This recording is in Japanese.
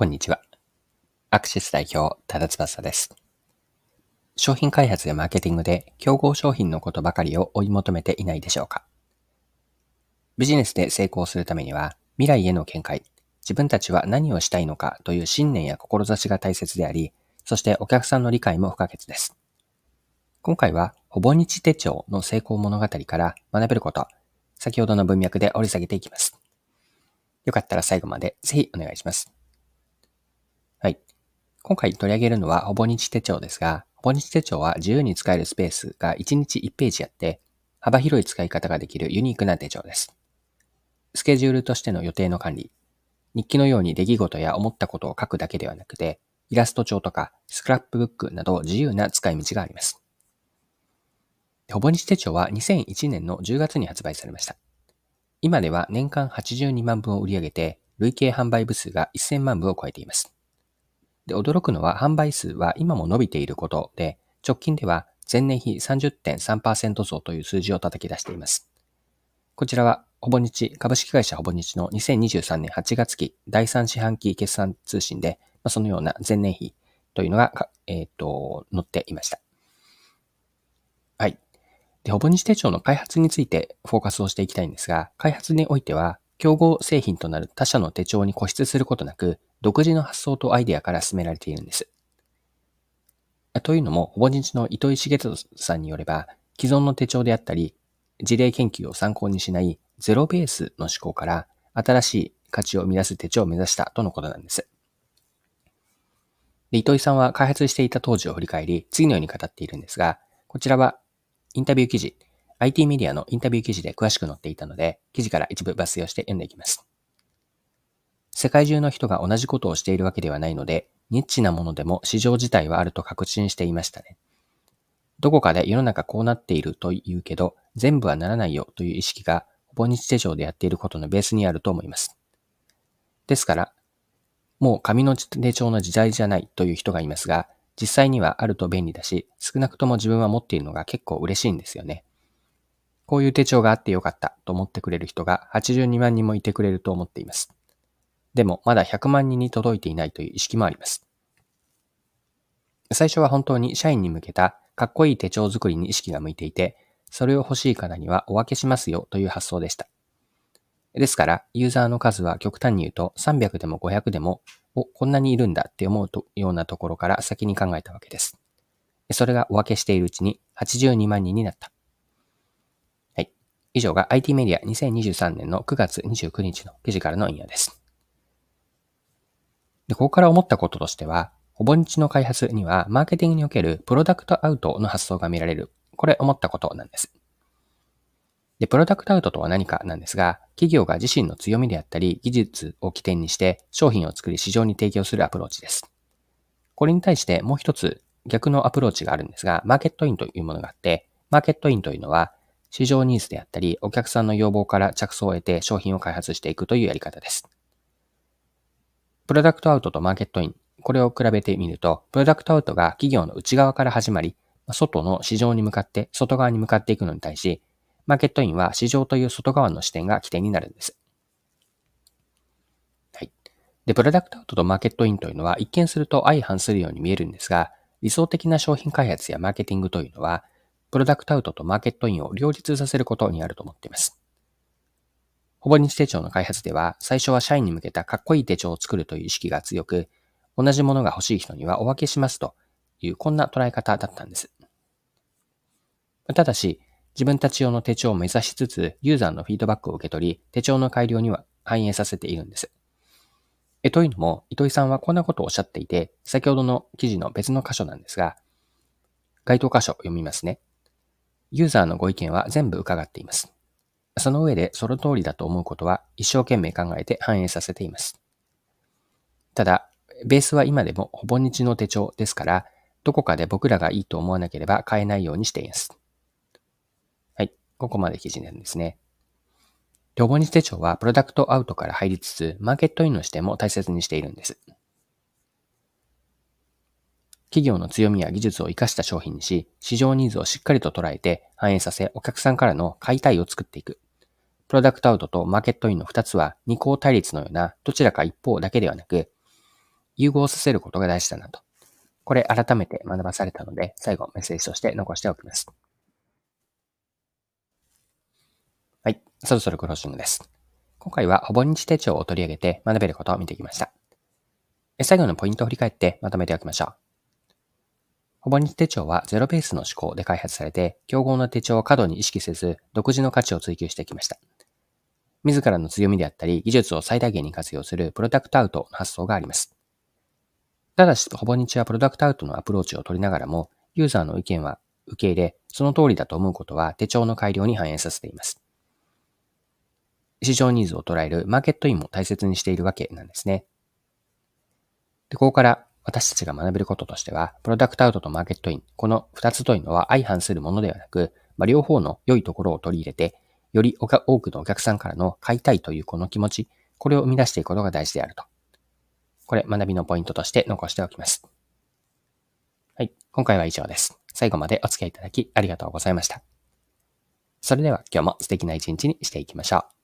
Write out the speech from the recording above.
こんにちは。アクシス代表、多田翼です。商品開発やマーケティングで競合商品のことばかりを追い求めていないでしょうかビジネスで成功するためには、未来への見解、自分たちは何をしたいのかという信念や志が大切であり、そしてお客さんの理解も不可欠です。今回は、ほぼ日手帳の成功物語から学べること、先ほどの文脈で掘り下げていきます。よかったら最後までぜひお願いします。今回取り上げるのはほぼ日手帳ですが、ほぼ日手帳は自由に使えるスペースが1日1ページあって、幅広い使い方ができるユニークな手帳です。スケジュールとしての予定の管理、日記のように出来事や思ったことを書くだけではなくて、イラスト帳とかスクラップブックなど自由な使い道があります。ほぼ日手帳は2001年の10月に発売されました。今では年間82万分を売り上げて、累計販売部数が1000万部を超えています。で、驚くのは販売数は今も伸びていることで、直近では前年比30.3%増という数字を叩き出しています。こちらは、ほぼ日、株式会社ほぼ日の2023年8月期第3四半期決算通信で、まあ、そのような前年比というのが、えっ、ー、と、載っていました。はい。で、ほぼ日手帳の開発についてフォーカスをしていきたいんですが、開発においては、競合製品となる他社の手帳に固執することなく、独自の発想とアイデアから進められているんです。というのも、ほぼ日の糸井重里さんによれば、既存の手帳であったり、事例研究を参考にしないゼロベースの思考から新しい価値を生み出す手帳を目指したとのことなんです。で糸井さんは開発していた当時を振り返り、次のように語っているんですが、こちらはインタビュー記事、IT メディアのインタビュー記事で詳しく載っていたので、記事から一部抜粋をして読んでいきます。世界中の人が同じことをしているわけではないので、ニッチなものでも市場自体はあると確信していましたね。どこかで世の中こうなっていると言うけど、全部はならないよという意識が、ほぼ日手帳でやっていることのベースにあると思います。ですから、もう紙の手帳の時代じゃないという人がいますが、実際にはあると便利だし、少なくとも自分は持っているのが結構嬉しいんですよね。こういう手帳があってよかったと思ってくれる人が82万人もいてくれると思っています。でもまだ100万人に届いていないという意識もあります。最初は本当に社員に向けたかっこいい手帳作りに意識が向いていて、それを欲しい方にはお分けしますよという発想でした。ですから、ユーザーの数は極端に言うと300でも500でも、お、こんなにいるんだって思うとようなところから先に考えたわけです。それがお分けしているうちに82万人になった。はい以上が IT メディア2023年の9月29日の記事からの引用です。で、ここから思ったこととしては、ほぼ日の開発には、マーケティングにおけるプロダクトアウトの発想が見られる。これ思ったことなんです。で、プロダクトアウトとは何かなんですが、企業が自身の強みであったり、技術を起点にして商品を作り市場に提供するアプローチです。これに対してもう一つ逆のアプローチがあるんですが、マーケットインというものがあって、マーケットインというのは、市場ニーズであったり、お客さんの要望から着想を得て商品を開発していくというやり方です。プロダクトアウトとマーケットイン、これを比べてみると、プロダクトアウトが企業の内側から始まり、外の市場に向かって、外側に向かっていくのに対し、マーケットインは市場という外側の視点が起点になるんです。はい。で、プロダクトアウトとマーケットインというのは一見すると相反するように見えるんですが、理想的な商品開発やマーケティングというのは、プロダクトアウトとマーケットインを両立させることにあると思っています。ほぼ日手帳の開発では、最初は社員に向けたかっこいい手帳を作るという意識が強く、同じものが欲しい人にはお分けしますというこんな捉え方だったんです。ただし、自分たち用の手帳を目指しつつ、ユーザーのフィードバックを受け取り、手帳の改良には反映させているんです。え、というのも、糸井さんはこんなことをおっしゃっていて、先ほどの記事の別の箇所なんですが、該当箇所読みますね。ユーザーのご意見は全部伺っています。その上でその通りだと思うことは一生懸命考えて反映させています。ただ、ベースは今でもほぼ日の手帳ですから、どこかで僕らがいいと思わなければ変えないようにしています。はい。ここまで記事なんですね。ほぼ日手帳はプロダクトアウトから入りつつ、マーケットインの視点も大切にしているんです。企業の強みや技術を活かした商品にし、市場ニーズをしっかりと捉えて反映させ、お客さんからの買いたいを作っていく。プロダクトアウトとマーケットインの二つは二項対立のようなどちらか一方だけではなく、融合させることが大事だなと。これ改めて学ばされたので、最後メッセージとして残しておきます。はい。そろそろクロージングです。今回はほぼ日手帳を取り上げて学べることを見てきました。最後のポイントを振り返ってまとめておきましょう。ほぼ日手帳はゼロベースの思考で開発されて、競合の手帳を過度に意識せず、独自の価値を追求してきました。自らの強みであったり、技術を最大限に活用するプロダクトアウトの発想があります。ただし、ほぼ日はプロダクトアウトのアプローチを取りながらも、ユーザーの意見は受け入れ、その通りだと思うことは手帳の改良に反映させています。市場ニーズを捉えるマーケットインも大切にしているわけなんですね。で、ここから私たちが学べることとしては、プロダクトアウトとマーケットイン、この二つというのは相反するものではなく、まあ、両方の良いところを取り入れて、より多くのお客さんからの買いたいというこの気持ち、これを生み出していくことが大事であると。これ、学びのポイントとして残しておきます。はい。今回は以上です。最後までお付き合いいただきありがとうございました。それでは今日も素敵な一日にしていきましょう。